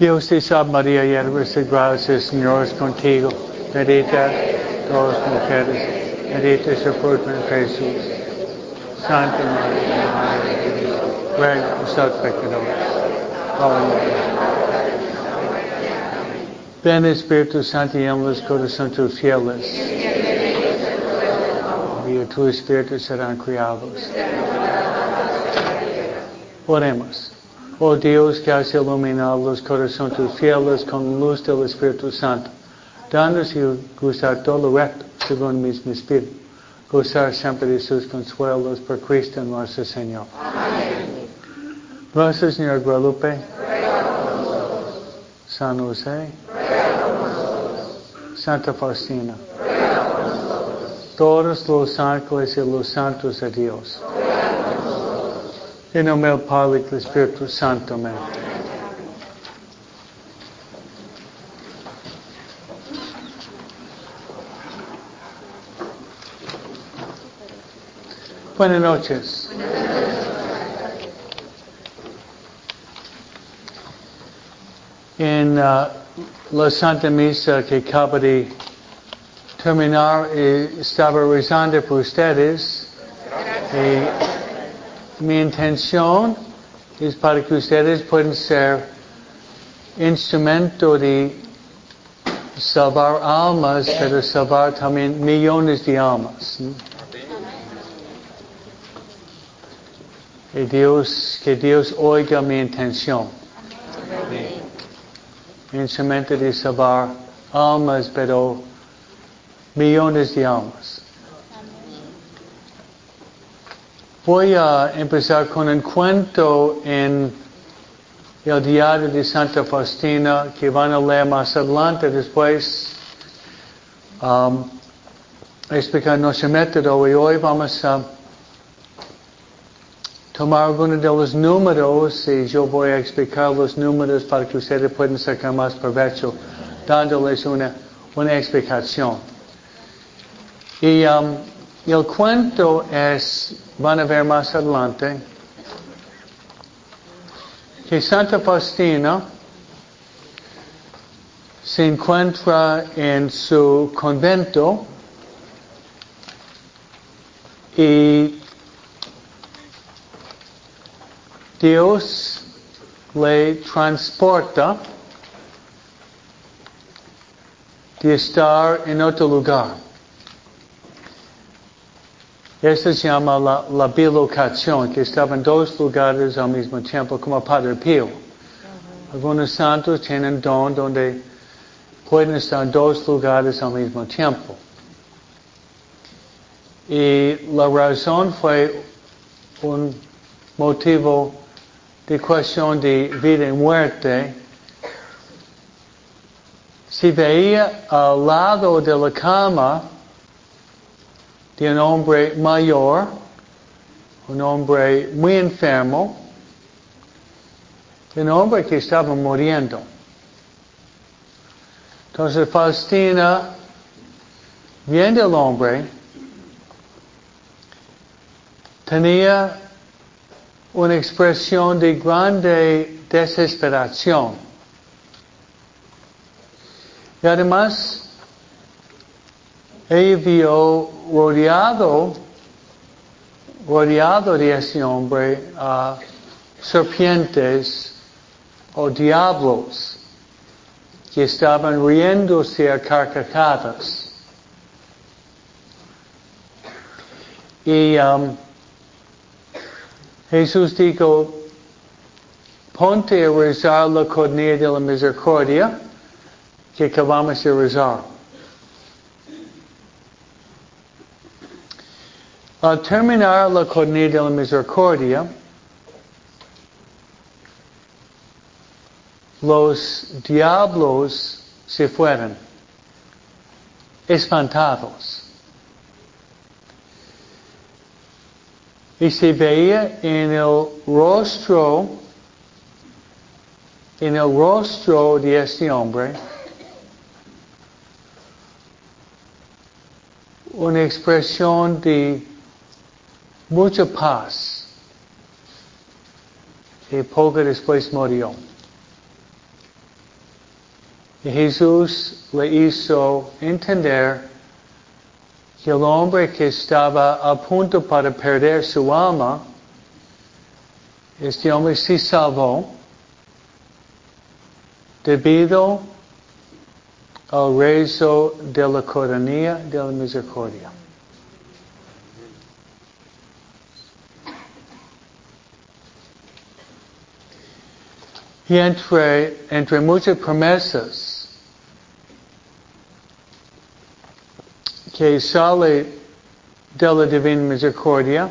Dios te salve María, llena de gracia, el Señor es contigo. Bendita todas las mujeres, bendito es el fruto de Jesús. Santa María, Madre de Dios, ruega por nosotros pecadores. Ven Espíritu Santo y los corazones tus fieles. Y tu Espíritu serán criados. Oremos. Oh Dios que has iluminado los corazones tus fieles con luz del Espíritu Santo, danos y gozar todo lo recto según mismo Espíritu, gozar siempre de sus consuelos por Cristo nuestro Señor. Amén. Gracias, Señor Guadalupe. San José. Santa Faustina. Todos los ángeles y los santos de Dios. En nombre del Padre del Espíritu Santo. Amén. Buenas noches. En uh, la Santa Misa que acaba de terminar, eh, estaba rezando por. Y mi intención es para que ustedes puedan ser instrumento de salvar almas, pero salvar también millones de almas. Dios, que Dios oiga mi intención. Instrumento de salvar almas, pero millones de almas. Voy a empezar con un cuento en el diario de Santa Faustina que van a leer más adelante después. Um, explicar nuestro método y hoy vamos a tomar algunos de los números y yo voy a explicar los números para que ustedes puedan sacar más provecho dándoles una, una explicación. Y um, el cuento es, van a ver más adelante, que Santa Faustina se encuentra en su convento y Dios le transporta de estar en otro lugar. Esto se llama la, la bilocación, que estaba en dos lugares al mismo tiempo, como Padre Pío. Algunos santos tienen don donde pueden estar en dos lugares al mismo tiempo. Y la razón fue un motivo de cuestión de vida y muerte. Si veía al lado de la cama de un hombre mayor, un hombre muy enfermo, un hombre que estaba muriendo. Entonces Faustina, viendo al hombre, tenía una expresión de grande desesperación. Y además, ella vio rodeado, rodeado de ese hombre a serpientes o diablos que estaban riéndose a carcajadas. Y um, Jesús dijo, ponte a rezar la cornea de la misericordia que acabamos de rezar. Al terminar la cornea de la misericordia, los diablos se fueron, espantados. Y se veía en el rostro, en el rostro de este hombre, una expresión de mucha paz. Y poco después murió. Y Jesús le hizo entender que el hombre que estaba a punto para perder su alma, este hombre se salvó debido al rezo de la coronilla de la misericordia. Y entre, entre muchas promesas que sale de la divina misericordia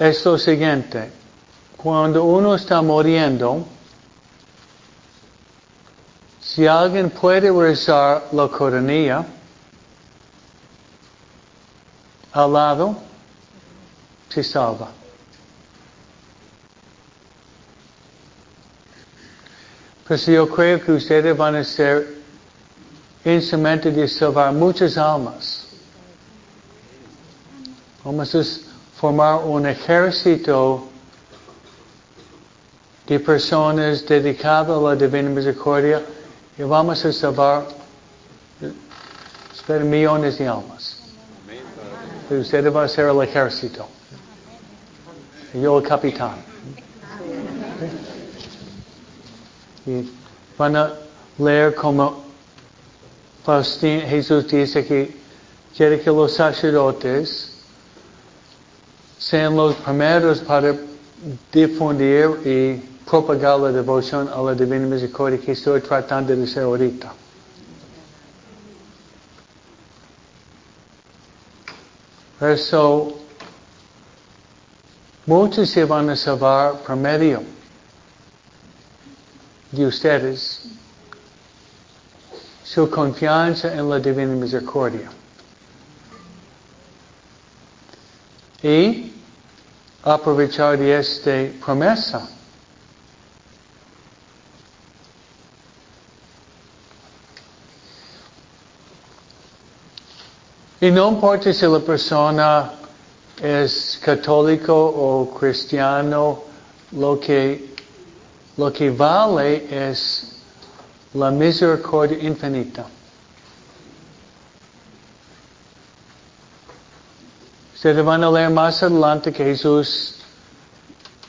es lo siguiente. Cuando uno está muriendo, si alguien puede rezar la coronilla al lado, se salva. Pues yo creo que ustedes van a ser instrumento de salvar muchas almas. Vamos a formar un ejército de personas dedicadas a la divina misericordia y vamos a salvar espero, millones de almas. Ustedes van a ser el ejército. Y yo el capitán. Y van a leer como Faustín, Jesús dice que quiere que los sacerdotes sean los primeros para difundir y propagar la devoción a la Divina Misericordia que estoy tratando de hacer ahorita. Eso, muchos se van a salvar por medio de ustedes su confianza en la divina misericordia. Y aprovechar de esta promesa. Y no importa si la persona es católico o cristiano, lo que lo que vale es la misericordia infinita. Ustedes van a leer más adelante que Jesús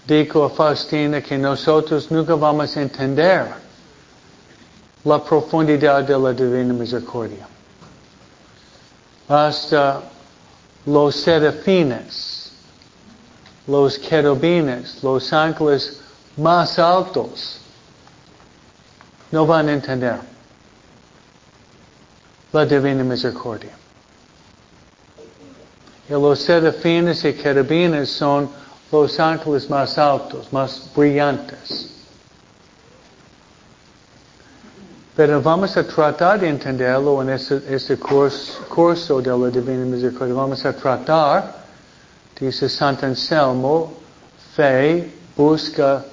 dijo a Faustina que nosotros nunca vamos a entender la profundidad de la divina misericordia. Hasta los serafines, los querubines, los ángeles más altos no van a entender la divina misericordia. Y los serafines y querubines son los ángeles más altos, más brillantes. Pero vamos a tratar de entenderlo en este, este curso, curso de la Divina Misericordia. Vamos a tratar, dice Santo Anselmo, fe busca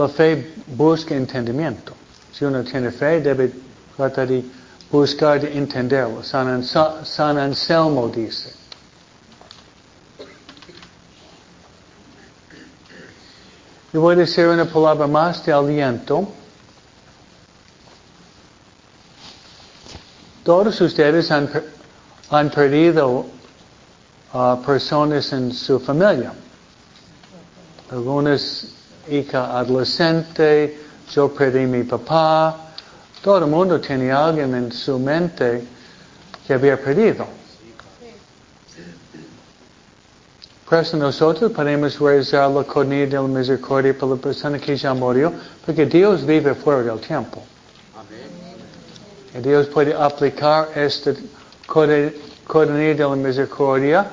la fe busca entendimiento. Si uno tiene fe, debe tratar de buscar de entenderlo. San, San Anselmo dice. Y voy a decir una palabra más de aliento. Todos ustedes han, perdido uh, personas en su familia. Algunas hija adolescente, yo perdí mi papá. Todo el mundo tiene alguien en su mente que había perdido. Por eso nosotros podemos rezar la cornilla de la misericordia por la persona que ya murió, porque Dios vive fuera del tiempo. Y Dios puede aplicar esta cornilla de la misericordia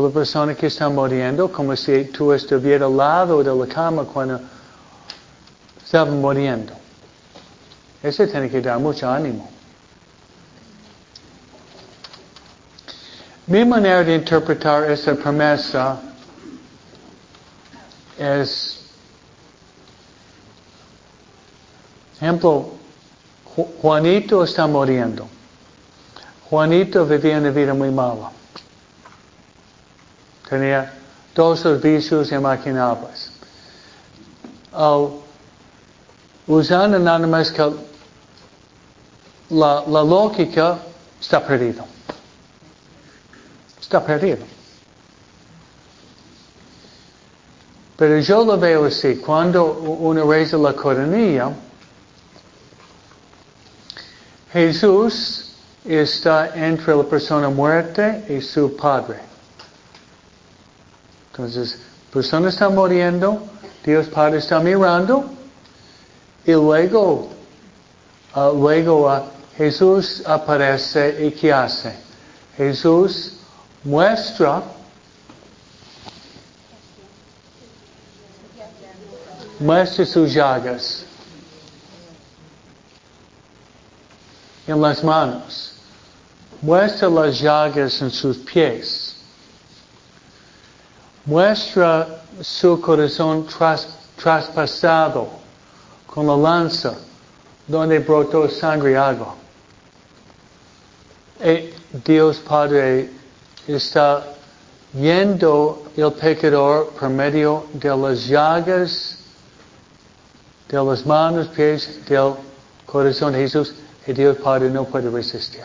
la persona que está muriendo, como si tú estuvieras al lado de la cama cuando estaba muriendo. Eso tiene que dar mucho ánimo. Mi manera de interpretar esta promesa es, ejemplo, Juanito está muriendo. Juanito vivía una vida muy mala. Tenía todos los vicios imaginables. Al usando nada más que la, la lógica, está perdido. Está perdido. Pero yo lo veo así, cuando uno reza la coronilla, Jesús está entre la persona muerta y su Padre. Entonces, persona está muriendo, Dios Padre está mirando, y luego, uh, luego uh, Jesús aparece y ¿qué hace? Jesús muestra muestra sus llagas en las manos, muestra las llagas en sus pies, muestra su corazón tras, traspasado con la lanza donde brotó sangre agua. Y Dios Padre está viendo el pecador por medio de las llagas de las manos, pies, del corazón de Jesús, y Dios Padre no puede resistir.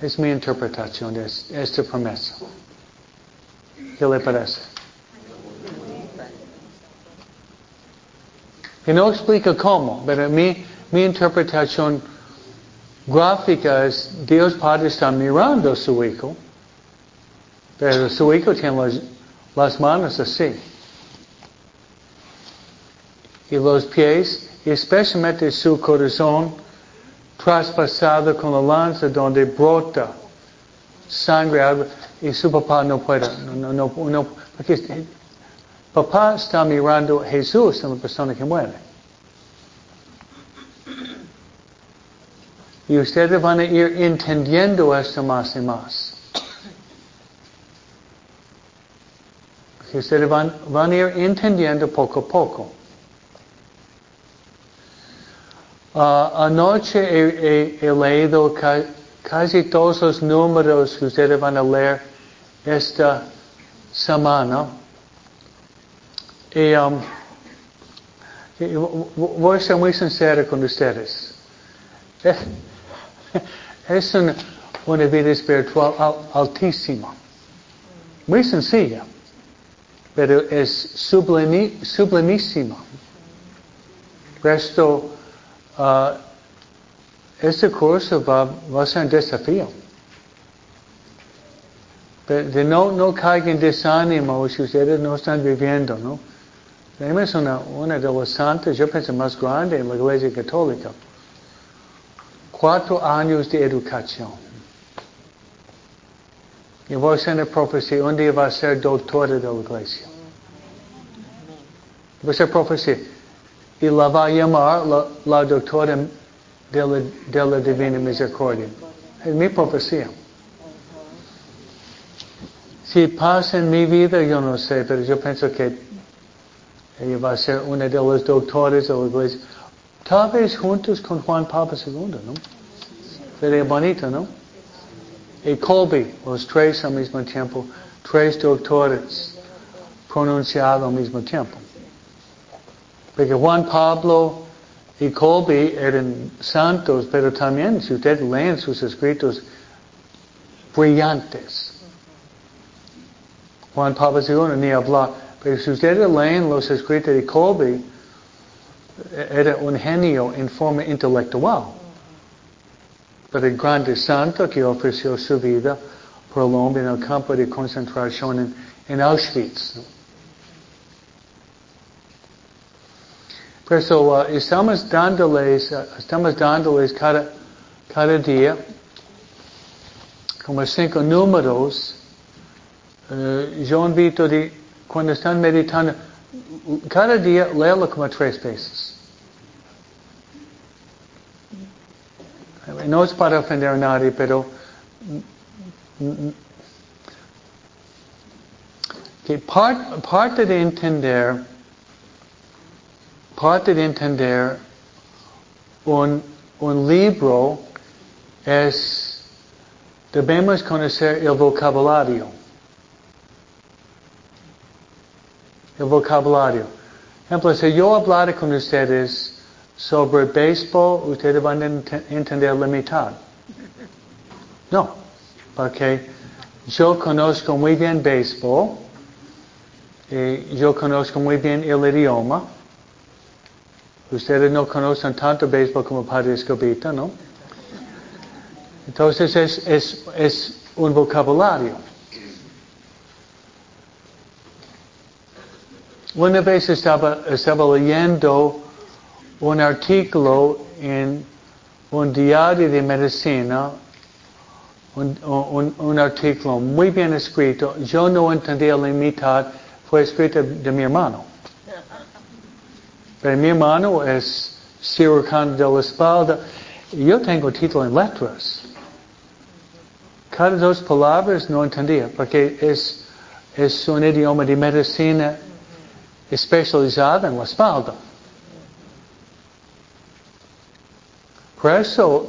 Es mi interpretación de esta promesa. ¿Qué le parece? Y no explica cómo, pero mi, mi interpretación gráfica es Dios Padre está mirando su hijo, pero su hijo tiene las, las manos así y los pies, y especialmente su corazón traspasado con la lanza donde brota sangre, y su papá no puede, no, no, no, porque papá está mirando a Jesús en la persona que muere. Y ustedes van a ir entendiendo esto más y más. ustedes van, van a ir entendiendo poco a poco. Uh, anoche he, he, leído casi todos los números que ustedes van a leer esta semana. Y, um, voy a ser muy sincero con ustedes. Es una, una vida espiritual altísima. Muy sencilla. Pero es sublimi, sublimísima. Resto Uh, este curso va, va, a ser un desafío. De no, no caigan desánimo si ustedes no están viviendo, ¿no? Tenemos una, una de los santos, yo pienso más grande en la iglesia católica. Cuatro años de educación. Y voy a hacer una profecía, un día va a ser doctora de la iglesia. Va a ser profecía y la va a llamar la, la doctora de la, Divina Misericordia. Es mi profecía. Si pasa en mi vida, yo no sé, pero yo pienso que ella va a ser una de las doctores de la iglesia. Tal vez juntos con Juan Pablo II, ¿no? Sería bonito, ¿no? Y Colby, los tres al mismo tiempo, tres doctores pronunciados al mismo tiempo. Porque Juan Pablo y Colby eran santos, pero también si ustedes leen sus escritos, brillantes. Juan Pablo II ni habla, pero si ustedes leen los escritos de Colby, era un genio en forma intelectual. Pero el grande santo que ofreció su vida por el hombre en el campo de concentración en, en Auschwitz. Por eso uh, estamos dándoles, uh, estamos dándoles cada, cada día como cinco números. Uh, yo invito de, cuando están meditando, cada día léelo como tres veces. No es para ofender a nadie, pero que part, parte de entender parte de entender un, libro es, debemos conocer el vocabulario. El vocabulario. Ejemplo, si yo hablara con ustedes sobre béisbol, ustedes van a entender la mitad. No, porque yo conozco muy bien béisbol, y yo conozco muy bien el idioma. Ustedes no conocen tanto béisbol como Padre Escobita, ¿no? Entonces es, es, un vocabulario. Una vez estaba, leyendo un artículo en un diario de medicina, un, un, un, artículo muy bien escrito. Yo no entendía la mitad, fue escrito de mi hermano. Pero mi hermano es cirujano de la espalda. Yo tengo título en letras. Cada dos palabras no entendía, porque es, es un idioma de medicina especializada en la espalda. Por eso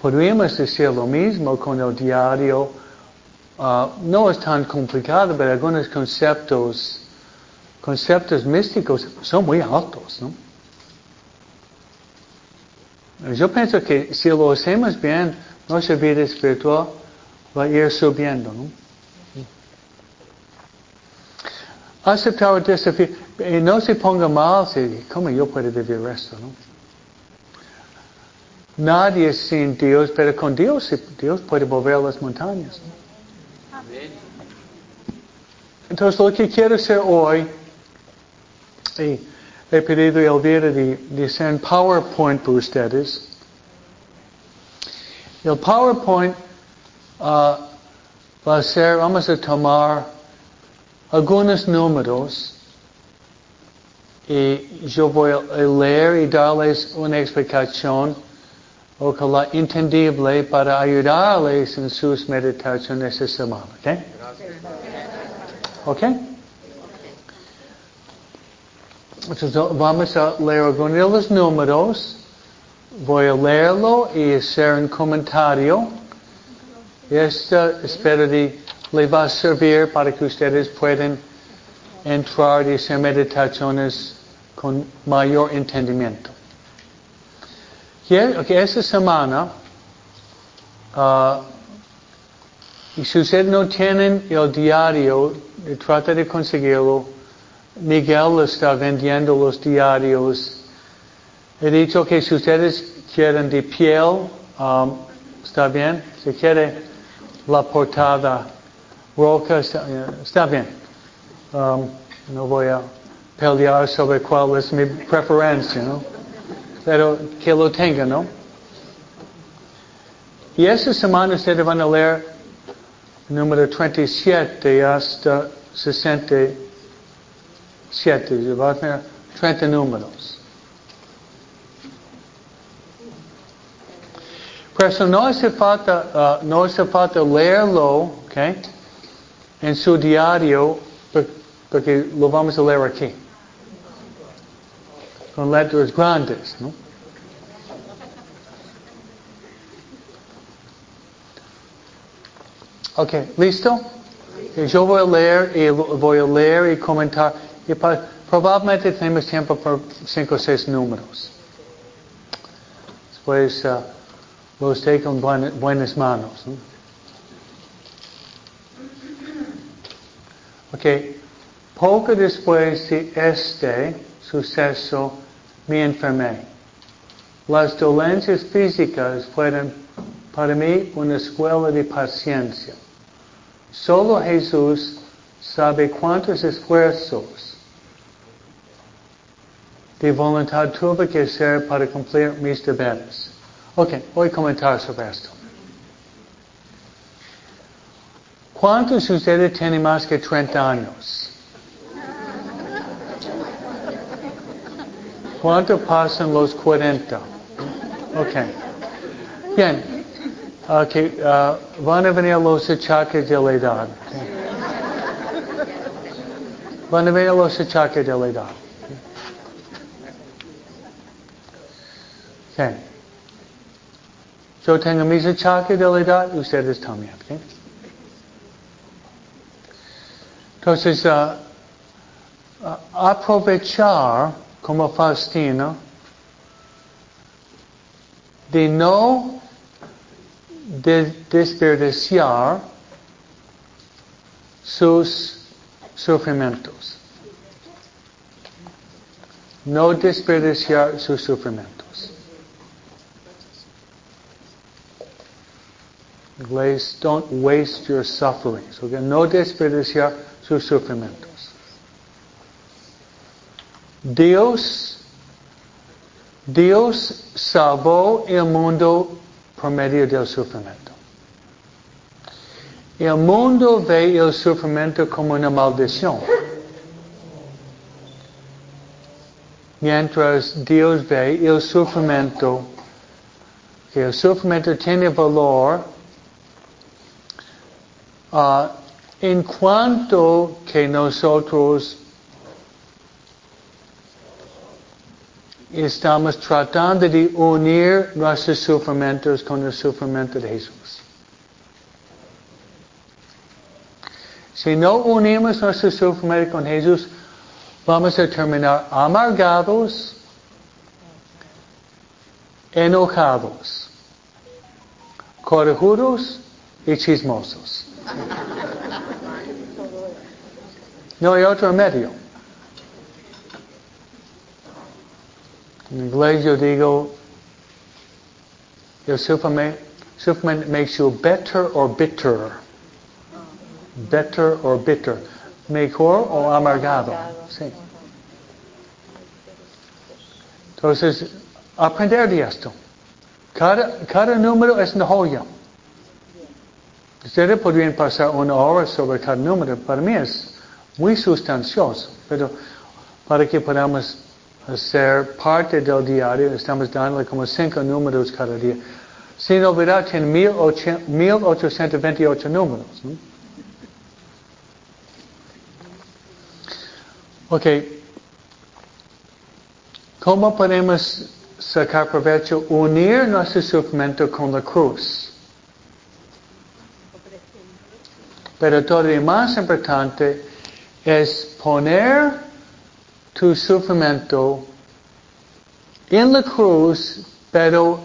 podríamos decir lo mismo con el diario. Uh, no es tan complicado, pero algunos conceptos, conceptos místicos son muy altos, ¿no? Yo pienso que si lo hacemos bien, nuestra vida espiritual va a ir subiendo, ¿no? Aceptar el desafío. Y no se ponga mal, si, ¿cómo yo puedo vivir esto, no? Nadie sin Dios, pero con Dios, Dios puede mover las montañas. Entonces lo que quiero hacer hoy, y he pedido a Elvira de, de hacer PowerPoint para ustedes. El PowerPoint uh, va a ser, vamos a tomar algunos números y yo voy a leer y darles una explicación ojalá entendible para ayudarles en sus meditaciones esta semana. ¿Ok? ¿Ok? Vamos a leer algunos los números. Voy a leerlo y hacer un comentario. Esto espero de, le va a servir para que ustedes puedan entrar y hacer meditaciones con mayor entendimiento. Que esta semana, uh, y si ustedes no tienen el diario, trata de conseguirlo. Miguel está vendiendo los diarios. He dicho que si ustedes quieren de piel, um, está bien. Si quiere la portada roca, está, está bien. Um, no voy a pelear sobre cuál es mi preferencia, ¿no? pero que lo tenga, ¿no? Y esta semana ustedes van a leer número 37 hasta 67. A tener 30 números. Por eso no hace falta, uh, no hace falta leerlo, ¿ok? En su diario, porque lo vamos a leer aquí con letras grandes, ¿no? Ok, ¿listo? Yo voy a leer y voy a leer y comentar. Y probablemente tenemos tiempo por cinco o seis números. Después uh, los tengo en buenas manos. ¿no? Ok, poco después de este suceso me enfermé. Las dolencias físicas fueron para mí una escuela de paciencia. Solo Jesús sabe cuántos esfuerzos de voluntad tuve que hacer para cumplir mis deberes. Ok, voy a comentar sobre esto. ¿Cuántos de ustedes tienen más que 30 años? ¿Cuánto pasan los 40? Ok. Bien. Okay. Uh, van a venir los achaques de la edad. Van a venir los achaques de la edad. Okay. Yo tengo mis achaques de la edad, ustedes también. Okay? Entonces, uh, uh, aprovechar como Faustino, de no de- desperdiciar sus sufrimientos. No desperdiciar sus sufrimientos. Inglés, don't waste your sufferings. Okay? No desperdiciar sus sufrimientos. Dios, Dios salvó el mundo por medio del sufrimiento. El mundo ve el sufrimiento como una maldición. Mientras Dios ve el sufrimiento, que el sufrimiento tiene valor ah, en cuanto que nosotros estamos tratando de unir nuestros sufrimientos con el sufrimiento de Jesús. Si no unimos nuestro sufrimiento con Jesús, vamos a terminar amargados, enojados, corajudos y chismosos. No hay otro medio. En inglés yo digo, el sufrimiento, sufrimiento makes you better or bitter. Better or bitter. Mejor o amargado. Sí. Entonces, aprender de esto. Cada, cada número es una joya. Ustedes podrían pasar una hora sobre cada número. Para mí es muy sustancioso. Pero para que podamos hacer parte del diario, estamos dándole como cinco números cada día. Sin olvidar, tiene 1828 números. Ok. ¿Cómo podemos sacar provecho? Unir nuestro sufrimiento con la cruz. Pero todavía más importante es poner tu sufrimiento en la cruz, pero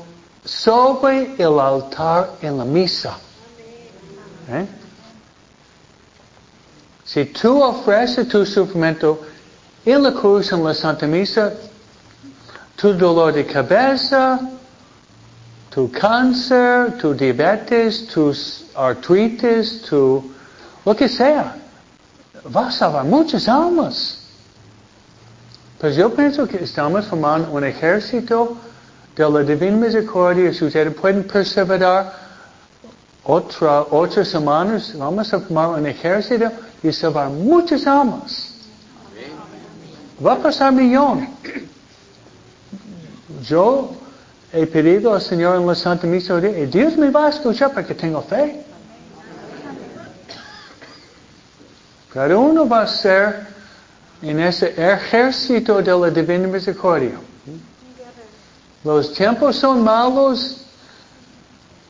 sobre el altar en la misa. ¿Eh? Si tú ofreces tu sufrimiento en la cruz, en la Santa Misa, tu dolor de cabeza, tu cáncer, tu diabetes, tus artritis, tu lo que sea, va a salvar muchas almas. Pues yo pienso que estamos formando un ejército de la Divina Misericordia. Si ustedes pueden perseverar otra, otras semanas, vamos a formar un ejército y salvar muchas almas. Va a pasar millón. Yo he pedido al Señor en la Santa Misa y Dios me va a escuchar porque tengo fe. Cada uno va a ser en ese ejército de la Divina Misericordia. Los tiempos son malos,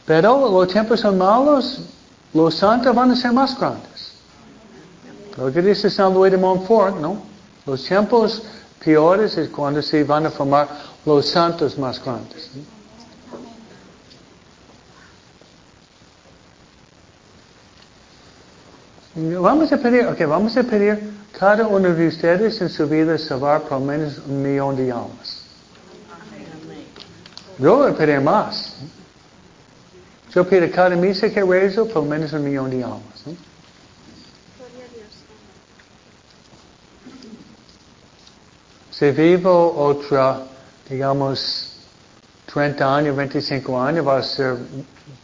pero los tiempos son malos, los santos van a ser más grandes. Lo que dice San Luis de Montfort, ¿no? Los tiempos peores es cuando se van a formar los santos más grandes. Vamos a pedir, ok, vamos a pedir cada uno de ustedes en su vida salvar por lo menos un millón de almas. Yo voy a pedir más. Yo pido cada misa que rezo por lo menos un millón de almas. Si vivo otra, digamos, 30 años, 25 años, va a ser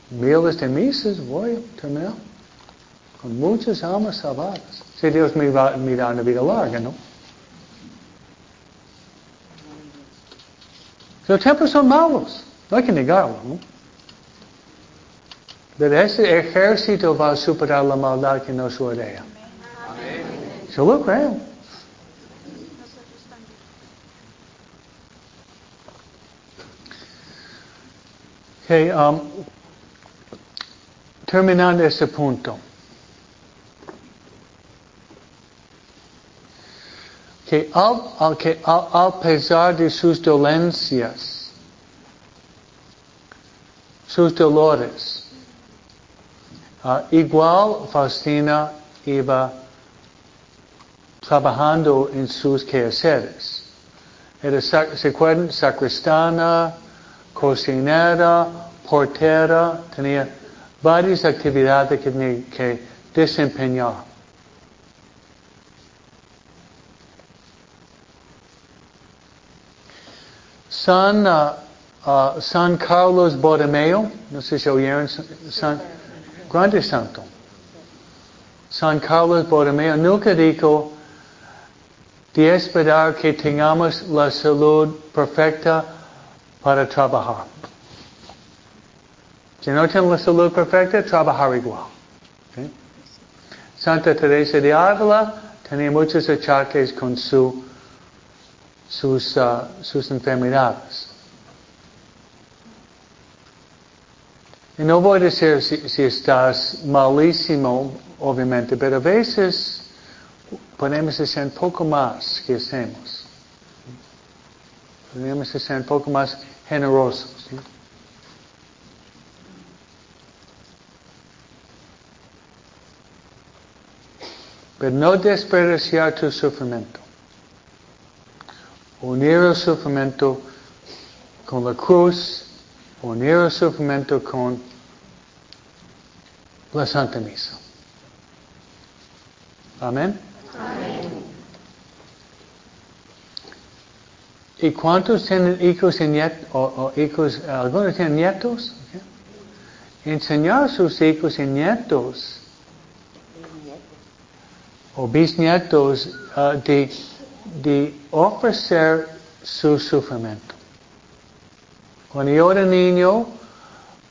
miles de misas, voy a terminar con muchas almas salvadas. Si Dios me va me da una vida larga, ¿no? Los tiempos son malos, no hay que negarlo, ¿no? Pero ese ejército va a superar la maldad que nos rodea. Yo lo creo. Okay, um, terminando ese punto. Que al, que pesar de sus dolencias, sus dolores. Ah, igual Faustina iba trabajando en sus quehaceres. Era, ¿se acuerdan? Sacristana, cocinera, portera, tenía varias actividades que tenía que desempeñar. San, uh, uh, San Carlos Borromeo, no sé si oyeron, San, grande santo. San Carlos Borromeo nunca dijo de esperar que tengamos la salud perfecta para trabajar. Si no tenemos la salud perfecta, trabajar igual. Santa Teresa de Ávila tenía muchos achaques con su sus, uh, sus enfermedades. Y no voy a decir si, estás malísimo, obviamente, pero a veces podemos ser un poco más que hacemos. Podemos ser un poco más generosos. Pero no desperdiciar tu sufrimiento unir el sufrimiento con la cruz, unir el sufrimiento con la Santa Misa. Amén. Amén. ¿Y cuántos tienen hijos y nietos? O, o hijos, ¿Algunos tienen nietos? Okay. Enseñar a sus hijos y nietos o bisnietos uh, de de ofrecer su sufrimiento. Cuando yo era niño,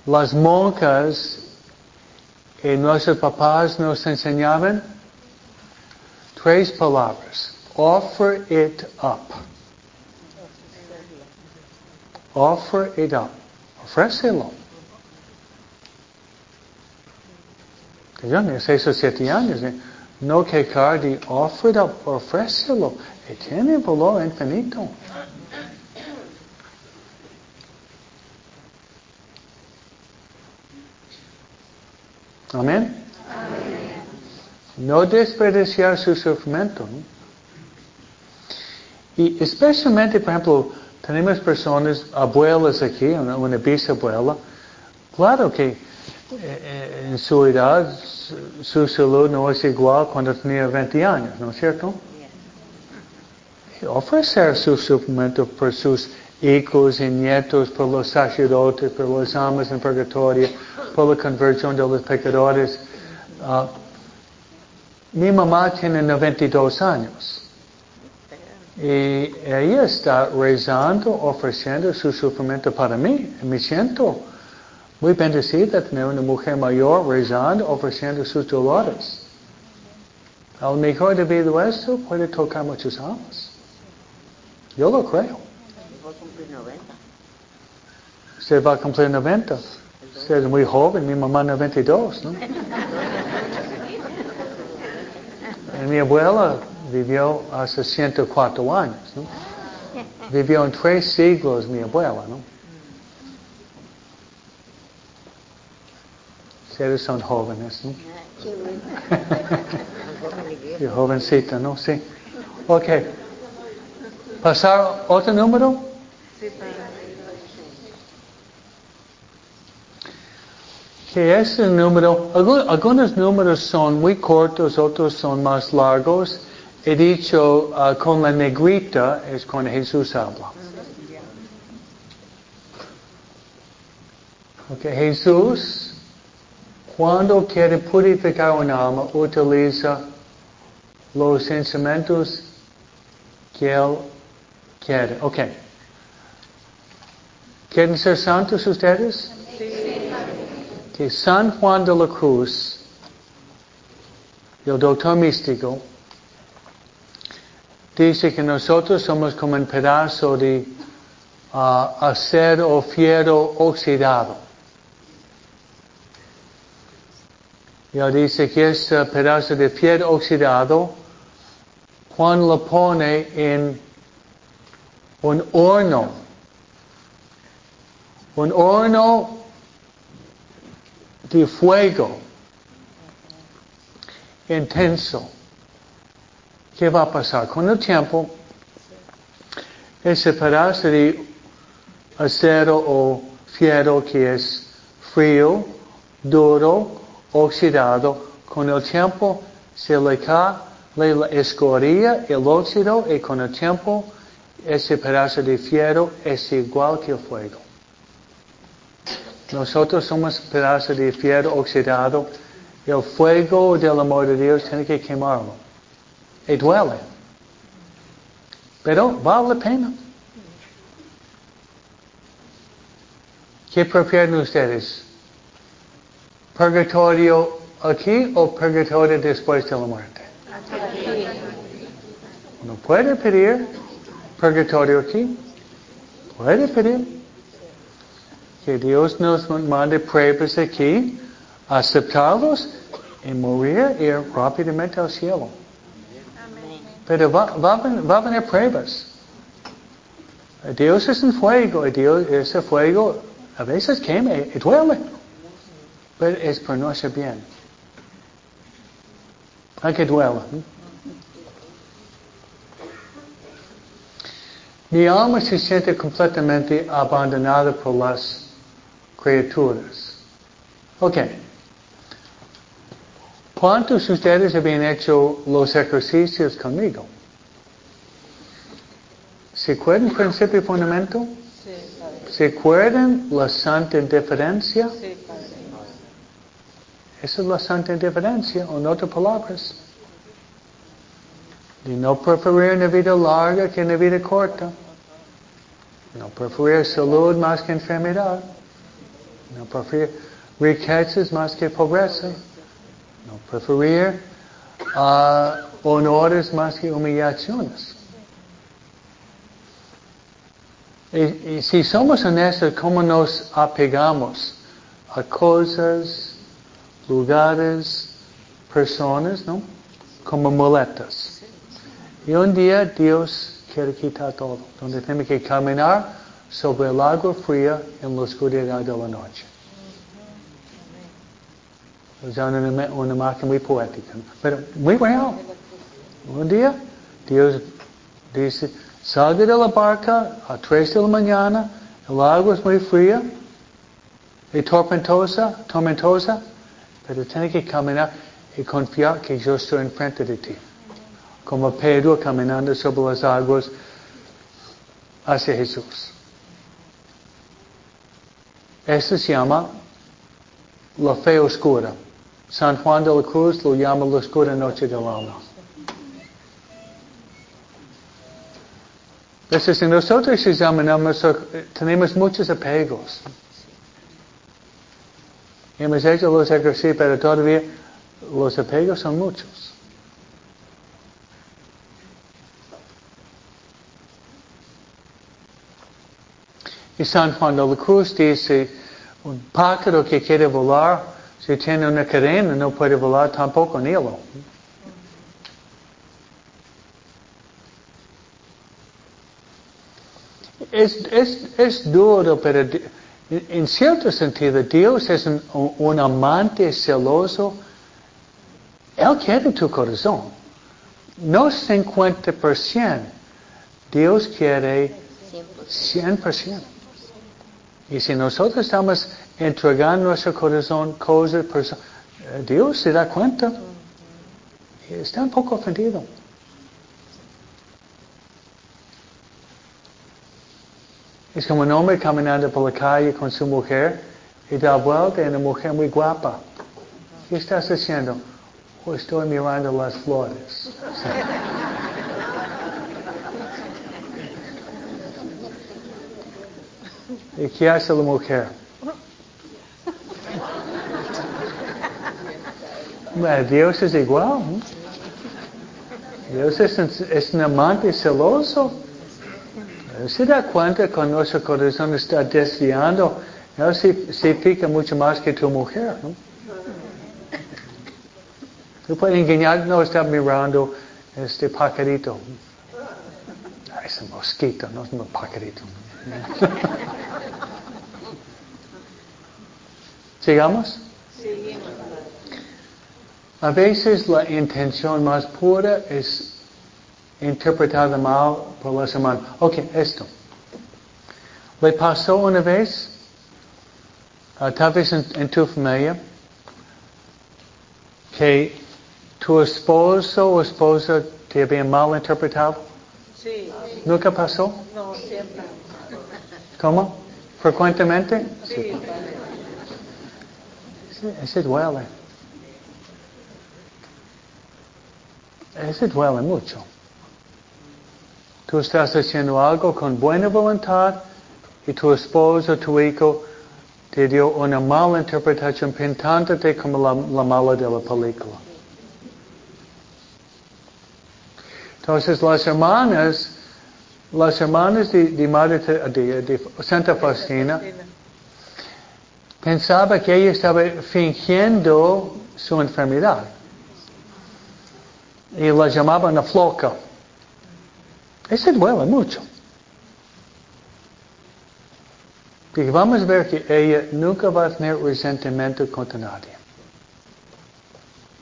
las monjas y nuestros papás nos enseñaban tres palabras. Offer it up. Offer it up. Ofrécelo. Yo tenía seis o siete años. ¿eh? No quejar de offer it up. Ofrécelo que tiene valor infinito. Amén. No desperdiciar su sufrimiento. Y especialmente, por ejemplo, tenemos personas, abuelas aquí, una, una bisabuela. Claro que eh, en su edad su, su salud no es igual cuando tenía 20 años, ¿no es cierto? Ofrecer su sufrimiento por sus hijos y nietos, por los sacerdotes, por los almas en purgatorio, por la conversión de los pecadores. Uh, mi mamá tiene 92 años. Y ella está rezando, ofreciendo su sufrimiento para mí. Me siento muy bendecida tener una mujer mayor rezando, ofreciendo sus dolores. Al mejor debido a esto puede tocar muchas almas. Yo lo creo. Voy a cumplir 90. Usted va a cumplir 90. Usted es muy joven, mi mamá 92, ¿no? y mi abuela vivió hace 104 años, ¿no? Vivió en tres siglos mi abuela, ¿no? Ustedes son jóvenes, ¿no? y jovencita, ¿no? Sí. Ok. ¿Pasar otro número? Que ese número, algunos números son muy cortos, otros son más largos. He dicho uh, con la negrita es cuando Jesús habla. Okay, Jesús, cuando quiere purificar un alma, utiliza los instrumentos que él quiere. Ok. ¿Quieren ser santos ustedes? Sí. Que San Juan de la Cruz, el doctor místico, dice que nosotros somos como un pedazo de uh, acero fierro oxidado. Y él dice que ese pedazo de fierro oxidado, Juan lo pone en un horno. Un horno de fuego intenso. ¿Qué va a pasar? Con el tiempo, ese pedazo de acero o fierro que es frío, duro, oxidado, con el tiempo se le cae la escoria, el óxido, y con el tiempo ese pedazo de fierro es igual que el fuego. Nosotros somos pedazos de fierro oxidado. El fuego del amor de Dios tiene que quemarlo. Y duele. Pero vale la pena. ¿Qué prefieren ustedes? ¿Purgatorio aquí o purgatorio después de la muerte? Uno puede pedir purgatorio aquí. Puede pedir que Dios nos mande pruebas aquí, aceptarlos y morir y ir rápidamente al cielo. Pero va, va, va a venir pruebas. Dios es un fuego y Dios, ese fuego a veces quema y duele. Pero es por nuestro bien. Aunque duela. Mi alma se siente completamente abandonada por las criaturas. Ok. ¿Cuántos de ustedes habían hecho los ejercicios conmigo? ¿Se acuerdan el principio y fundamento? Sí, ¿Se acuerdan la santa indiferencia? sí, Padre. Esa es la santa indiferencia, o en otras palabras. De no preferir una vida larga que una vida corta. No preferir salud más que enfermedad. No preferir riquezas más que pobreza. No preferir ah, honores más que humillaciones. Y, si somos honestos, ¿cómo nos apegamos a cosas, lugares, personas, ¿no? Como muletas. Y un día Dios quiere quitar todo, donde tenemos que caminar sobre el agua fría en la oscuridad de la noche. Usando una, una máquina muy poética, pero muy real. Un día Dios dice, salga de la barca a tres de la mañana, el agua es muy fría y tormentosa, tormentosa, pero tiene que caminar y confiar que yo estoy enfrente de ti. Como Pedro caminando sobre las aguas hacia Jesús. Esto se llama la fe oscura. San Juan de la Cruz lo llama la oscura noche del alma. Entonces, si nosotros examinamos, eh, tenemos muchos apegos. Hemos hecho los ejercicios, pero todavía los apegos son muchos. Y San Juan de la Cruz dice, un pájaro que quiere volar, si tiene una cadena no puede volar tampoco en hilo. Es, es, es duro, pero en cierto sentido Dios es un, un amante celoso. Él quiere tu corazón. No 50%. Dios quiere 100%. Y si nosotros estamos entregando nuestro corazón, cosas, personas, eh, Dios se da cuenta. Está un poco ofendido. Es como un hombre caminando por la calle con su mujer y da vuelta y una mujer muy guapa. ¿Qué estás haciendo? "Oh, estoy mirando las flores. ¿Y qué hace la mujer? Bueno, Dios es igual. ¿no? Dios es un, es un amante celoso. Él se da cuenta cuando nuestro corazón está desviando. Él se, se pica mucho más que tu mujer. ¿no? Tú puedes engañar, no está mirando este pajarito. Ah, es un mosquito, no es un pajarito. ¿Sigamos? A veces la intención más pura es interpretada mal por los hermanos. Ok, esto. Le pasó una vez, uh, tal vez en, en tu familia, que tu esposo o esposa te había mal interpretado. Sí. ¿Nunca pasó? No, siempre. ¿Cómo? ¿Frecuentemente? Sí, Ese- Ese duele. Ese duele mucho. Tú estás haciendo algo con buena voluntad y tu esposo, tu hijo, te dio una mala interpretación pintándote como la, la mala de la película. Entonces las hermanas, las hermanas de, de, Madre de- de Santa Faustina, pensaba que ella estaba fingiendo su enfermedad. Y la llamaban una floca. Eso duele mucho. Porque vamos a ver que ella nunca va a tener resentimiento contra nadie.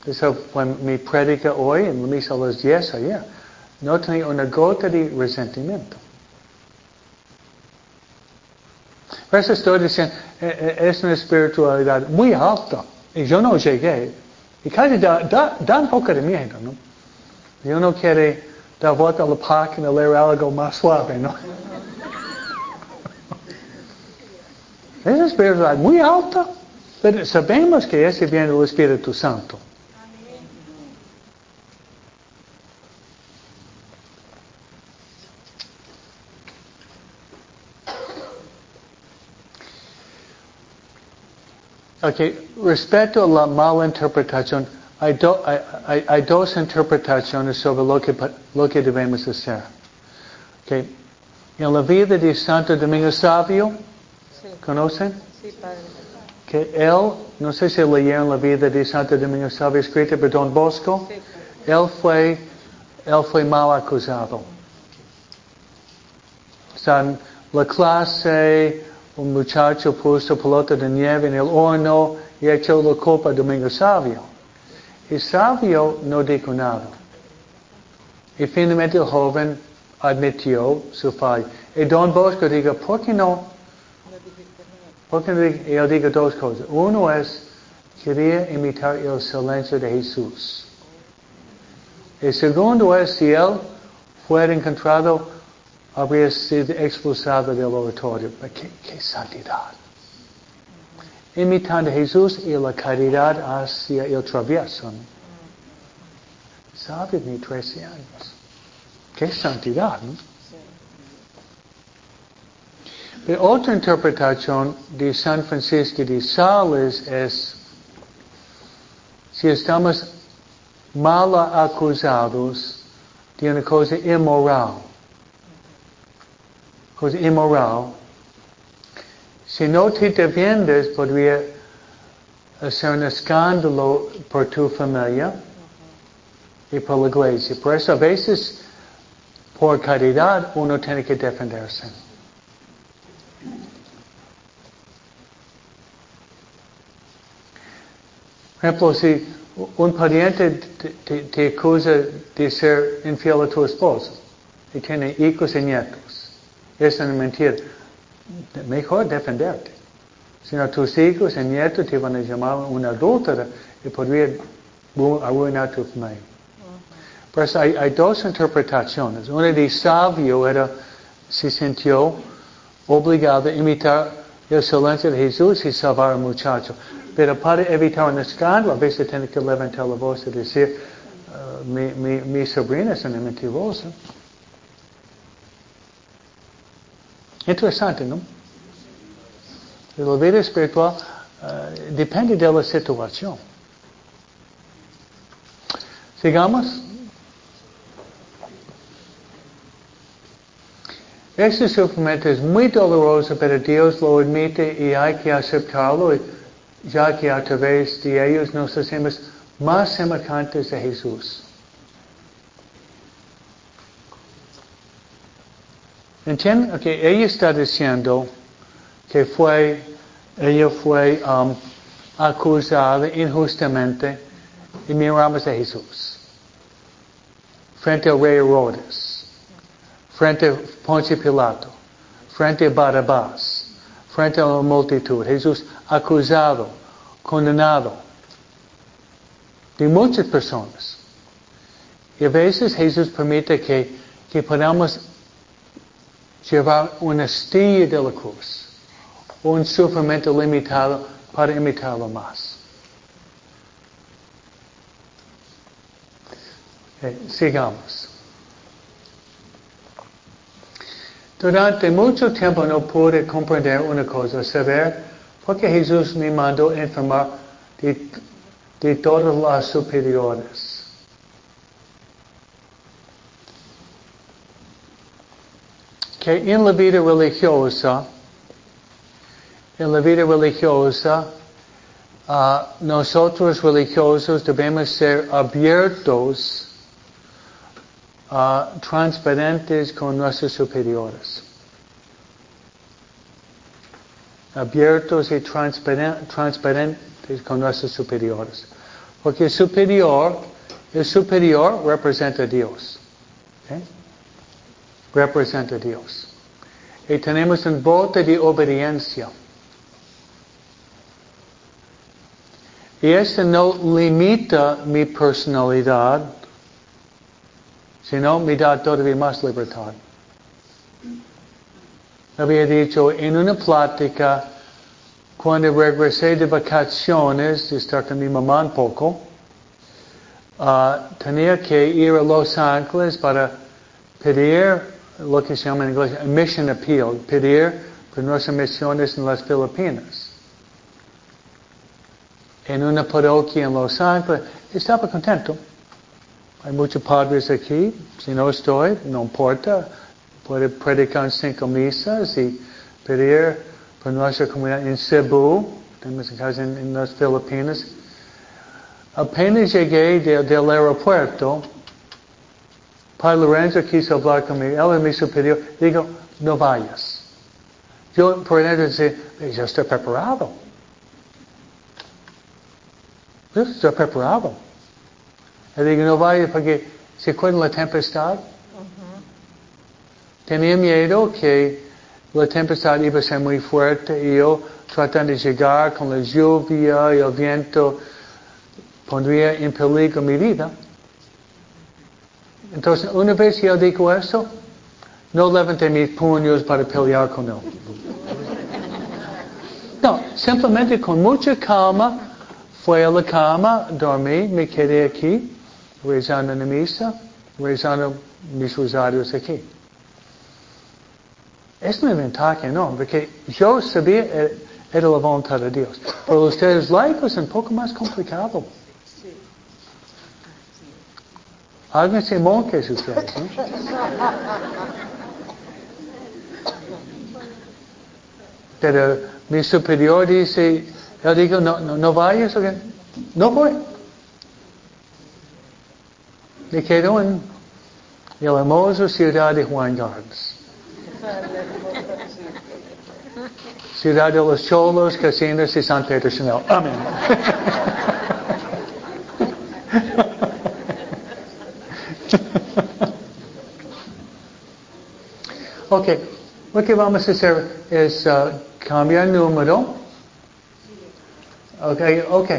Eso fue mi prédica hoy en la misa a las 10 ayer. No tenía una gota de resentimiento. Por eso estoy diciendo, eh, eh, es una espiritualidad muy alta. Y yo no llegué. Y casi da, da, da un poco de miedo, ¿no? Yo no quiero dar vuelta a la página y leer algo más suave, ¿no? Es una espiritualidad muy alta. Pero sabemos que ese viene del Espíritu Santo. Ok, respecto a la mala interpretación, hay, do- hay- hay- hay dos interpretaciones sobre lo que, lo que debemos hacer. Ok, En la vida de Santo Domingo Sabio, Sí, ¿conocen? sí, padre. Que él, no sé si leyeron la vida de Santo Domingo Sabio escrita por Don Bosco, Sí, padre. él fue, él fue mal acusado. O sea, la clase, un muchacho puso pelota de nieve en el horno y echó la culpa a Domingo Sabio. Y Sabio no dijo nada. Y finalmente el joven admitió su fallo. Y Don Bosco dijo, ¿por qué no? No dijiste nada. ¿Por qué no? dijo? Y él dijo dos cosas. Uno es, quería imitar el silencio de Jesús. El segundo es, si él fuera encontrado, habría sido expulsado del oratorio. ¿Qué, qué santidad? Imitando a Jesús y la caridad hacia el travieso. ¿no? Sabe ni 13 años. Qué santidad, ¿no? Pero otra interpretación de San Francisco de Sales es, si estamos mal acusados de una cosa inmoral, cosa inmoral, si no te defiendes podría hacer un escándalo por tu familia y por la iglesia. Por eso a veces, por caridad, uno tiene que defenderse. Por ejemplo, si un pariente te, te- te acusa de ser infiel a tu esposo y tiene hijos y nietos, es una mentira. Mejor defenderte. Si no, tus hijos y nietos te van a llamar una adúltera y podría bu- arruinar tu familia. Por eso hay, hay dos interpretaciones. Una de sabio era, se sintió obligado a imitar el silencio de Jesús y salvar al muchacho. Pero para evitar un escándalo, a veces tiene que levantar la voz y decir, "Ah, mi, mi, mi sobrina es una mentirosa. Interesante, ¿no? La vida espiritual ah, depende de la situación. Sigamos. Este sufrimiento es muy doloroso, pero Dios lo admite y hay que aceptarlo, ya que a través de ellos nos hacemos más semejantes a Jesús. ¿Entienden? Que ella está diciendo que fue, ella fue um, acusada injustamente y miramos a Jesús. Frente al rey Herodes, frente a Ponce Pilato, frente a Barabás, frente a la multitud. Jesús acusado, condenado de muchas personas. Y a veces Jesús permite que, que podamos llevar una astilla de la cruz, un sufrimiento limitado para imitarlo más. Sigamos. Durante mucho tiempo no pude comprender una cosa, saber por qué Jesús me mandó enfermar de todas las superiores. Que en la vida religiosa, en la vida religiosa, uh, nosotros religiosos debemos ser abiertos uh, transparentes con nuestros superiores. Abiertos y transparent, transparentes con nuestros superiores. Porque el superior, el superior representa a Dios. ¿okay? Representa a Dios. Y tenemos un voto de obediencia. Y eso no limita mi personalidad, sino me da todavía más libertad. Había dicho en una plática, cuando regresé de vacaciones, de estar con mi mamá un poco, uh, tenía que ir a Los Ángeles para pedir lo que se llama en inglés mission appeal, pedir por nuestras misiones en las Filipinas. En una parroquia en Los Ángeles, estaba contento. Hay muchos padres aquí. Si no estoy, no importa. Puede predicar cinco misas y pedir por nuestra comunidad en Cebu. Tenemos casa en, en, las Filipinas. Apenas llegué de, del aeropuerto, Padre Lorenzo quiso hablar conmigo. Él mi superior. Digo, no vayas. Yo por dentro decía, yo estoy preparado. Yo estoy preparado. Le digo, no vaya porque se acuerdan la tempestad. Tenía miedo que la tempestad iba a ser muy fuerte y yo tratando de llegar con la lluvia y el viento pondría en peligro mi vida. Entonces, una vez él dijo eso, no levanté mis puños para pelear con él. No, simplemente con mucha calma fui a la cama, dormí, me quedé aquí rezando la misa, rezando mis rosarios aquí. Es una ventaja enorme, porque yo sabía era la voluntad de Dios. Pero ustedes laicos es un poco más complicado. Háganse monjes ustedes, ¿no? Pero mi superior dice, yo digo, no, no, no vayas, okay? no voy. Me quedo en la hermosa ciudad de Juan Gardens. Ciudad de los cholos, casinos y San Pedro Chanel. Amén. ok, lo que vamos a hacer es uh, cambiar número. Ok, ok.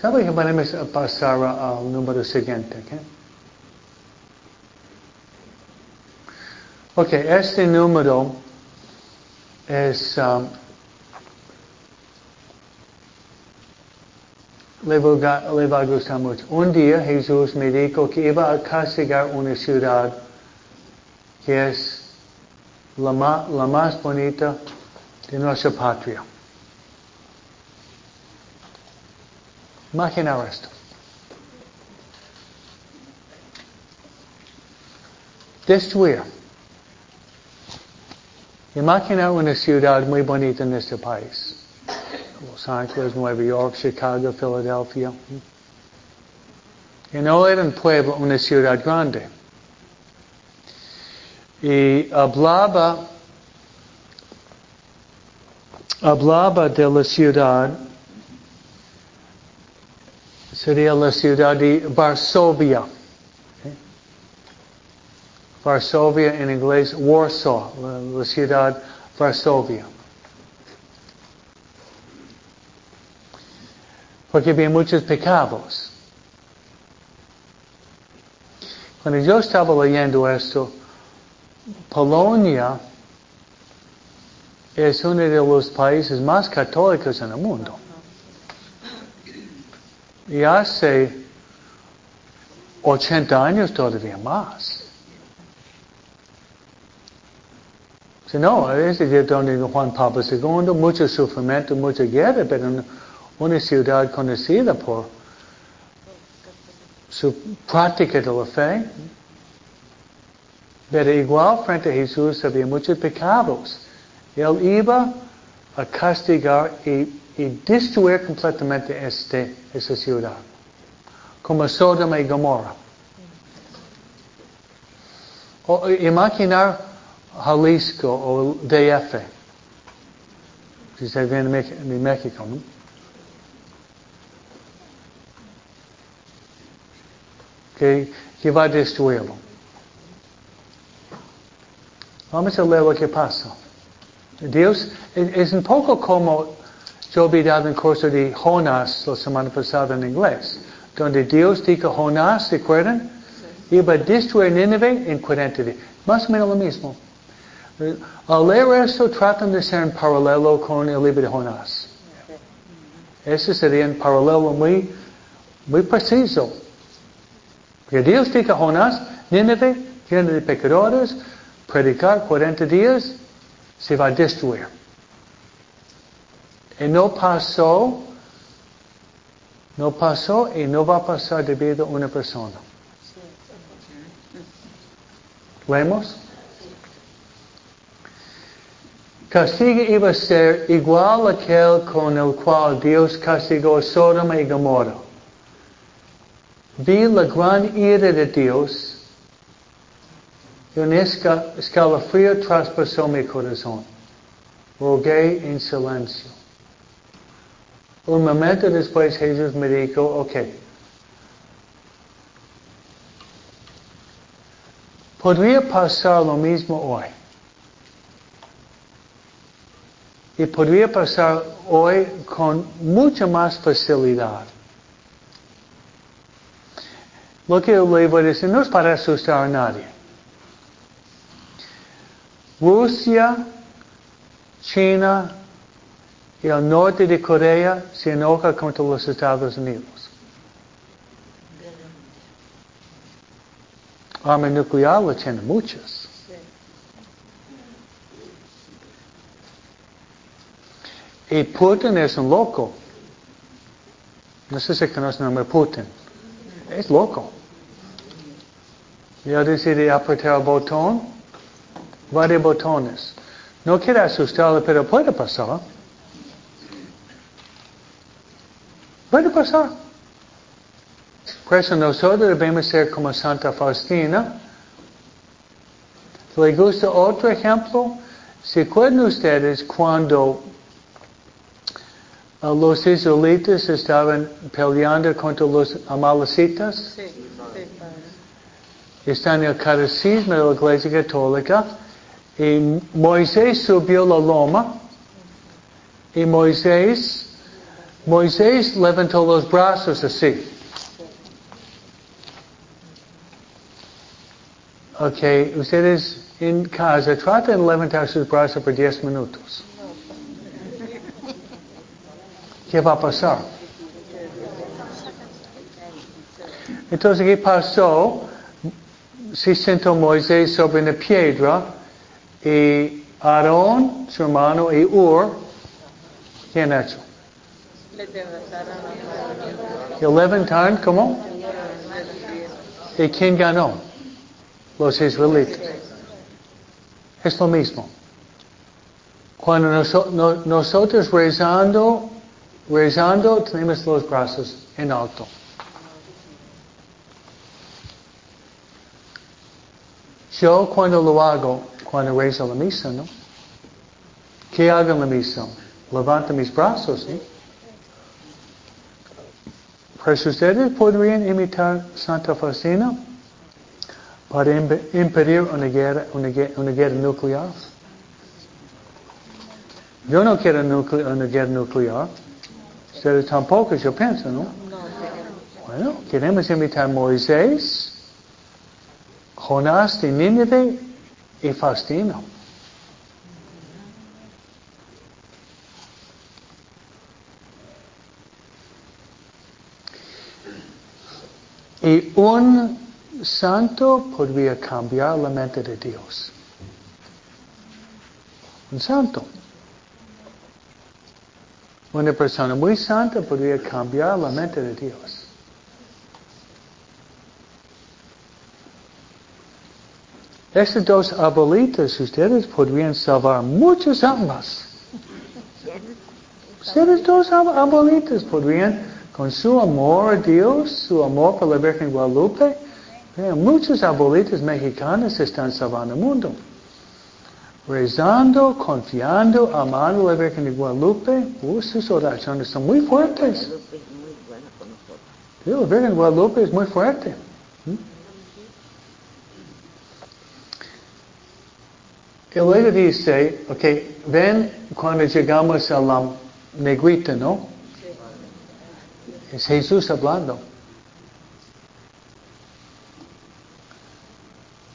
¿Sabe que podemos pasar al número siguiente? Okay? Ok, este número es... Um, le, mucho. Un día Jesús me dijo que iba a castigar una ciudad que es la, ma, la más bonita de nuestra patria. Imaginar esto. Destruir. Imaginar una ciudad muy bonita en este país. Los Ángeles, Nueva York, Chicago, Philadelphia. Y no era un pueblo, una ciudad grande. Y hablaba hablaba de la ciudad, sería la ciudad de Varsovia. Varsovia en inglés, Warsaw, la, la ciudad Varsovia. Porque había muchos pecados. Cuando yo estaba leyendo esto, Polonia es uno de los países más católicos en el mundo. Y hace 80 años todavía más. Si no, es de donde Juan Pablo II, mucho sufrimiento, mucha guerra, pero no- una ciudad conocida por su práctica de la fe. Pero igual frente a Jesús había muchos pecados. Él iba a castigar y, y destruir completamente este, esa ciudad. Como Sodoma y Gomorra. O imaginar Jalisco o DF. Si se viene de México. Que, que va a destruirlo. Vamos a leer lo que pasa. Dios es, un poco como yo vi dado en curso de Jonás la semana pasada en inglés, donde Dios dijo a Jonás, ¿se acuerdan? Iba a destruir Nínive en 40 días. Más o menos lo mismo. Eh, Al leer esto, tratan de ser en paralelo con el libro de Jonás. Ese sería un paralelo muy, muy preciso. Porque Dios dijo a Jonás, Nínive, lleno de pecadores, predicar 40 días, se va a destruir. Y no pasó, no pasó y no va a pasar debido a una persona. ¿Leemos? Castigo iba a ser igual a aquel con el cual Dios castigó a Sodoma y Gomorra. Vi la gran ira de Dios y un esca- escalofrío traspasó mi corazón. Rogué en silencio. Un momento después Jesús me dijo, ok, podría pasar lo mismo hoy. Y podría pasar hoy con mucha más facilidad. Lo que le voy a decir no es para asustar a nadie. Rusia, China y el norte de Corea se enoja contra los Estados Unidos. Arma nuclear lo tienen muchas. Y Putin es un loco. No sé si conocen el nombre Putin. Es loco. Ya decide apretar el botón, varios botones. No quiere asustarle, pero puede pasar. Puede pasar. Por eso nosotros debemos ser como Santa Faustina. ¿Le gusta otro ejemplo? ¿Se acuerdan ustedes cuando uh, los israelitas estaban peleando contra los amalecitas? Sí, sí. Está en el catecismo de la Iglesia Católica. Y Moisés subió la loma. Y Moisés, Moisés levantó los brazos así. Ok, ustedes en casa traten de levantar sus brazos por 10 minutos. ¿Qué va a pasar? Entonces, ¿qué pasó? Se sentó Moisés sobre una piedra y Aarón, su hermano, y Ur, ¿qué han hecho? Le levantaron ¿cómo? ¿Y quién ganó? Los israelitas. Es lo mismo. Cuando noso- no- nosotros rezando, rezando, tenemos los brazos en alto. Yo cuando lo hago, cuando rezo la misa, ¿no? ¿Qué hago en la misa? levanto mis brazos. ¿no? Pues ustedes podrían imitar Santa Faustina para imp- impedir una guerra, una, una guerra nuclear. Yo no quiero nucle- una guerra nuclear. Ustedes tampoco, yo pienso, ¿no? Bueno, queremos imitar a Moisés, Jonás de Nínive y Faustino. Y un santo podría cambiar la mente de Dios. Un santo. Una persona muy santa podría cambiar la mente de Dios. Estas dos abuelitas, ustedes podrían salvar muchas almas. Ustedes dos ab- abuelitas podrían, con su amor a Dios, su amor por la Virgen Guadalupe, eh, muchas abuelitas mexicanas están salvando el mundo. Rezando, confiando, amando a la Virgen de Guadalupe, uh, sus oraciones son muy fuertes. Lupe es muy buena con nosotros. Sí, la Virgen de Guadalupe es muy fuerte. ¿Mm? Y luego dice, ok, ven cuando llegamos a la negrita, ¿no? Es Jesús hablando.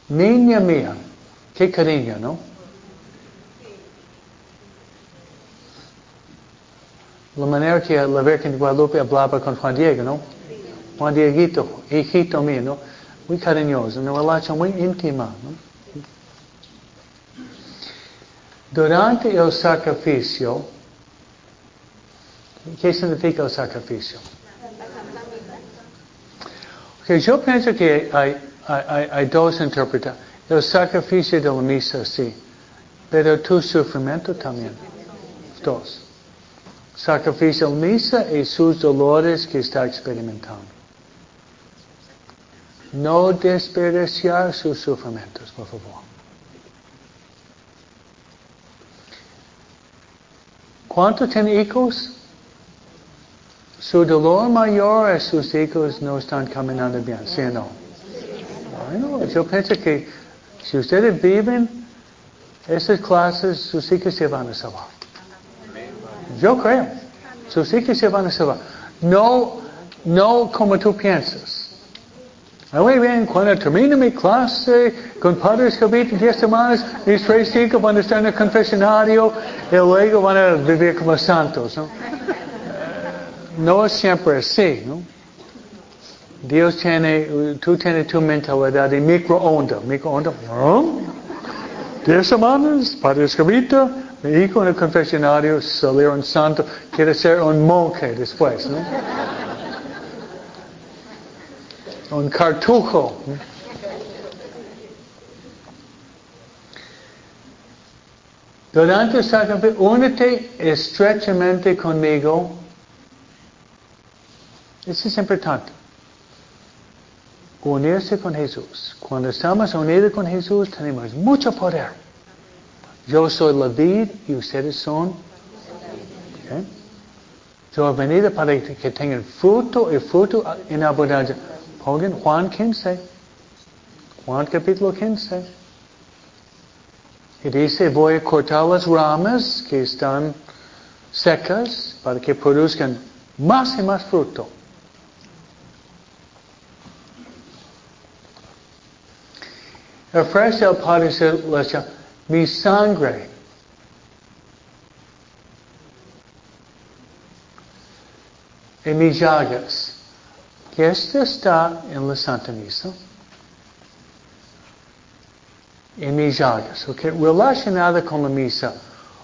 Niña mía, qué cariño, ¿no? La manera que la Virgen de Guadalupe hablaba con Juan Diego, ¿no? Juan Dieguito, hijito mío, ¿no? Muy cariñoso, una relación muy íntima, ¿no? Durante el sacrificio, ¿qué significa el sacrificio? Ok, yo pienso que hay- hay dos interpretaciones. El sacrificio de la misa, sí, pero tu sufrimiento también. Dos. Sacrificio de la misa y sus dolores que está experimentando. No desperdiciar sus sufrimientos, por favor. ¿Cuántos tienen hijos? Su dolor mayor es sus hijos no están caminando bien, ¿sí o no? Bueno, yo pienso que si ustedes viven esas clases, sus hijos se van a salvar. Yo creo. Sus hijos se van a salvar. No, no como tú piensas. Muy bien, cuando termine mi clase con padres que habitan 10 semanas, mis tres hijos van a estar en el confesionario y luego van a vivir como santos, ¿no? No es siempre así, ¿no? Dios tiene, tú tienes tu mentalidad de microondas, microondas, ¿no? 10 semanas, padre escabita, mi hijo en el confesionario, salieron santo, quiere ser un monje después, ¿no? Un cartujo. Durante el sacrificio, únete estrechamente conmigo. Eso es importante. Unirse con Jesús. Cuando estamos unidos con Jesús tenemos mucho poder. Yo soy la vid y ustedes son. ¿ok? Yo he venido para que tengan fruto y fruto en abundancia. Pongan Juan 15. Juan capítulo 15. Y dice, voy a cortar las ramas que están secas para que produzcan más y más fruto. Ofrece al Padre Celestial mi sangre. Y mis llagas. Que esto está en la Santa Misa. En mis llagas. ok, Relacionada con la misa.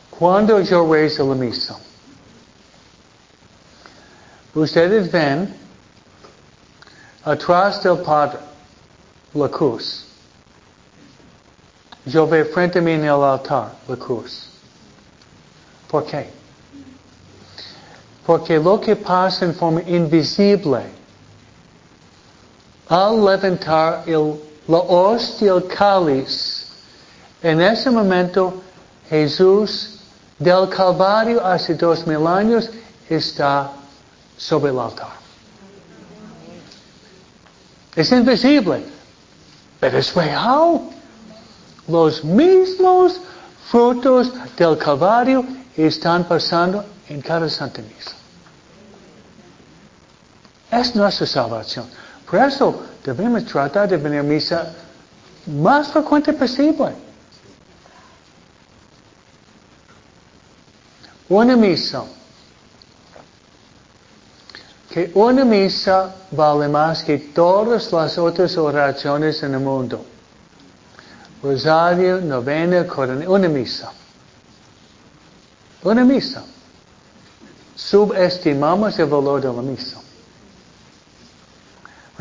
Cuando yo rezo la misa. Ustedes ven atrás del Padre la cruz. Yo veo frente a mí en el altar la cruz. ¿Por qué? Porque lo que pasa en forma invisible, al levantar el, la hostia, el cáliz, en ese momento Jesús del Calvario hace dos mil años está sobre el altar. Es invisible, pero es real. Los mismos frutos del Calvario están pasando en cada Santa Misa. Es nuestra salvación. Por eso debemos tratar de venir a misa más frecuente posible. Una misa. Que una misa vale más que todas las otras oraciones en el mundo. Rosario, novena, corona, una misa. Una misa. Subestimamos el valor de la misa.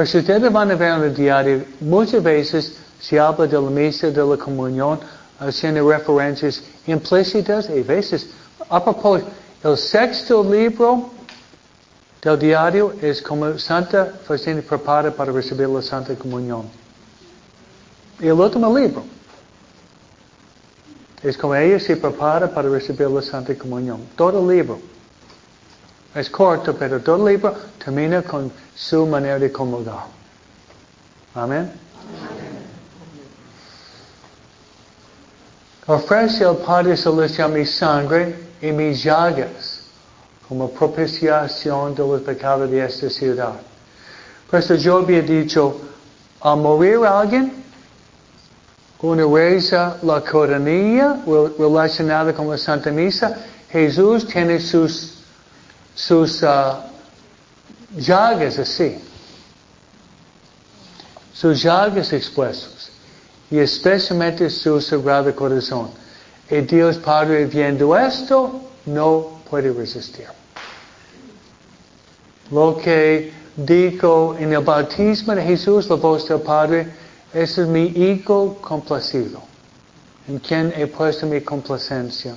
Pero si ustedes van a ver en el diario, muchas veces se habla de la misa, de la comunión, haciendo referencias implícitas y veces, a propósito, el sexto libro del diario es como Santa Faustina prepara para recibir la Santa Comunión. Y el último libro es como ella se prepara para recibir la Santa Comunión. Todo el libro. Es corto, pero todo el libro termina con su manera de comulgar. Amén. Ofrece al Padre Celestial mi sangre y mis llagas como propiciación de los pecados de esta ciudad. Por eso yo había dicho, al morir alguien, una reza la coronilla relacionada con la Santa Misa, Jesús tiene sus, sus uh, llagas así, sus llagas expuestos, y especialmente su sagrado corazón. Y Dios Padre viendo esto, no puede resistir. Lo que dijo en el bautismo de Jesús, la voz del Padre, es mi hijo complacido, en quien he puesto mi complacencia.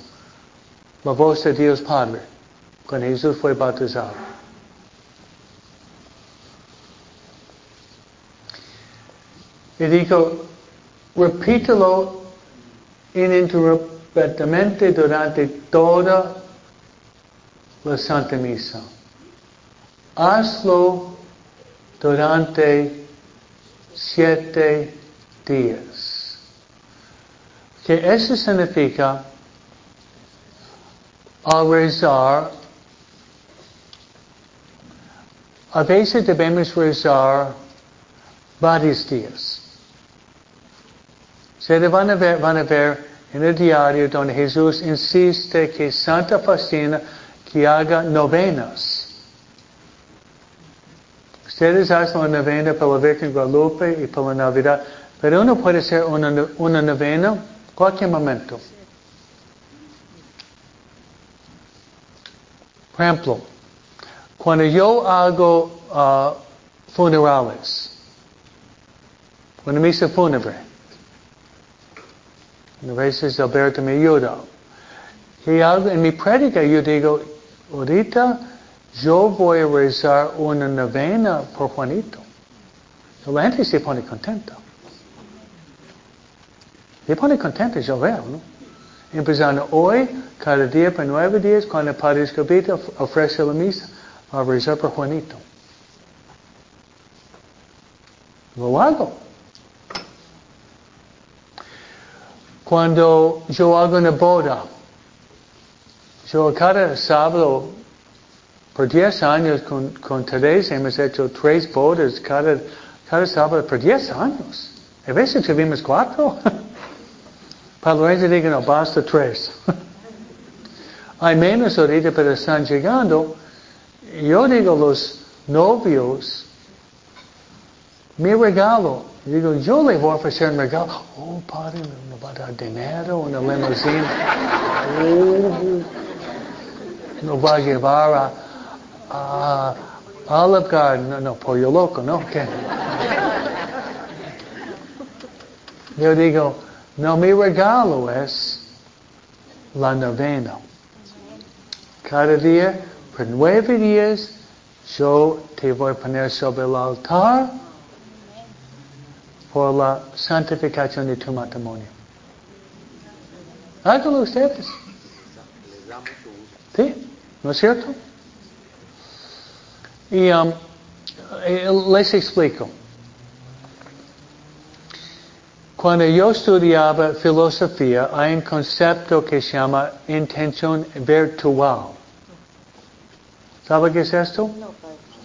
La voz de Dios Padre, cuando Jesús fue bautizado. Y dijo, repítelo ininterrumpidamente durante toda la Santa Misa. Hazlo durante siete días. Que eso significa al rezar, a veces debemos rezar varios días. Ustedes van a ver, van a ver en el diario donde Jesús insiste que Santa Faustina que haga novenas. Ustedes hacen la novena para la Virgen Guadalupe y para la Navidad, pero uno puede hacer una, una novena cualquier momento. Por ejemplo, cuando yo hago uh, funerales, una misa fúnebre, a veces Alberto me ayuda. Y en mi prédica yo digo, ahorita yo voy a rezar una novena por Juanito. La gente se pone contenta. Se pone contenta, yo veo, ¿no? Empezando hoy, cada día por nueve días, cuando el Padre Escobita ofrece la misa, a rezar por Juanito. Lo hago. Cuando yo hago una boda, yo cada sábado, por 10 años con, con Teresa hemos hecho tres bodas cada, cada sábado por 10 años. A veces tuvimos cuatro. Para Lorenzo digo, no, basta tres. Hay menos ahorita, pero están llegando. Yo digo, los novios, mi regalo, digo, yo le voy a ofrecer un regalo. Oh, padre, me va a dar dinero, una limusina. Oh, nos va a llevar a, a Olive Garden. No, no, pollo loco, ¿no? ¿Qué? Yo digo, no, mi regalo es la novena. Cada día, por nueve días, yo te voy a poner sobre el altar por la santificación de tu matrimonio. Háganlo ustedes. ¿Sí? ¿No es cierto? Y um, eh, les explico. Cuando yo estudiaba filosofía, hay un concepto que se llama intención virtual. ¿Sabe qué es esto? No.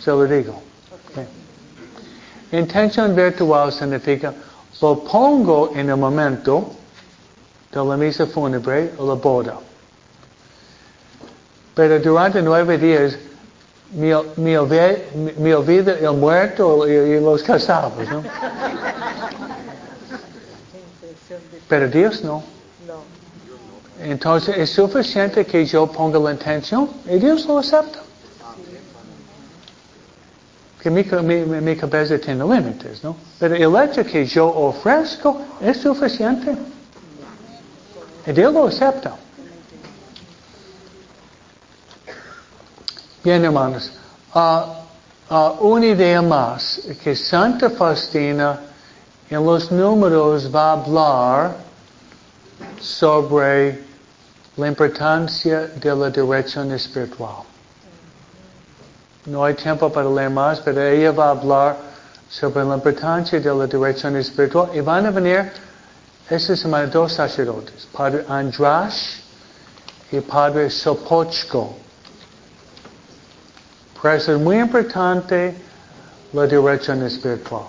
Se lo digo. Ok. Intención virtual significa lo pongo en el momento de la misa fúnebre o la boda. Pero durante nueve días me, me me- olvida el muerto y, y los casados, ¿no? Pero Dios. No. Entonces es suficiente que yo ponga la intención y Dios lo acepta. Que mi, mi, mi- cabeza tiene límites, ¿no? Pero el hecho que yo ofrezco es suficiente. Y Dios lo acepta. Bien, hermanos. Ah, ah, una idea más, que Santa Faustina en los números va a hablar sobre la importancia de la dirección espiritual. No hay tiempo para leer más, pero ella va a hablar sobre la importancia de la dirección espiritual y van a venir esta semana dos sacerdotes, Padre Andrash y Padre Sopochko. Por eso es muy importante la dirección espiritual.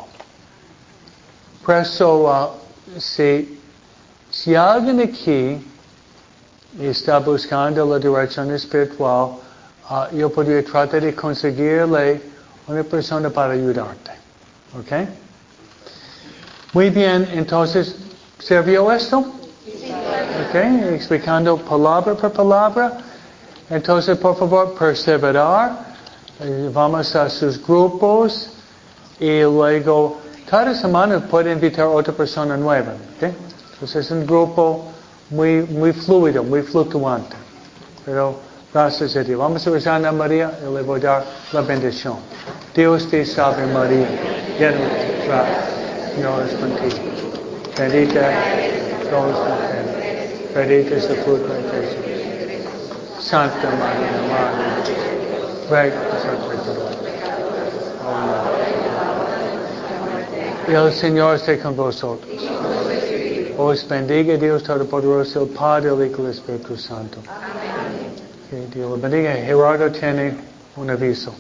Por eso, ah, si si alguien aquí está buscando la dirección espiritual, ah, yo podría tratar de conseguirle una persona para ayudarte. ¿Ok? Muy bien, entonces, ¿sirvió esto? ¿Ok? Explicando palabra por palabra. Entonces, por favor, perseverar. Eh, Vamos a sus grupos y luego cada semana puede invitar a otra persona nueva. ¿ok? Entonces es un grupo muy, muy fluido, muy fluctuante. Pero gracias a Dios. Vamos a rezar a María y le voy a dar la bendición. Dios te salve María, llena de gracia, Señor contigo. Bendita mujeres, bendito es el fruto de Jesús. Santa María, Madre de Dios, y el Señor esté con vosotros. Os bendiga Dios Todopoderoso, el Padre, Hijo y Espíritu Santo. Que Dios lo bendiga. Gerardo tiene un aviso.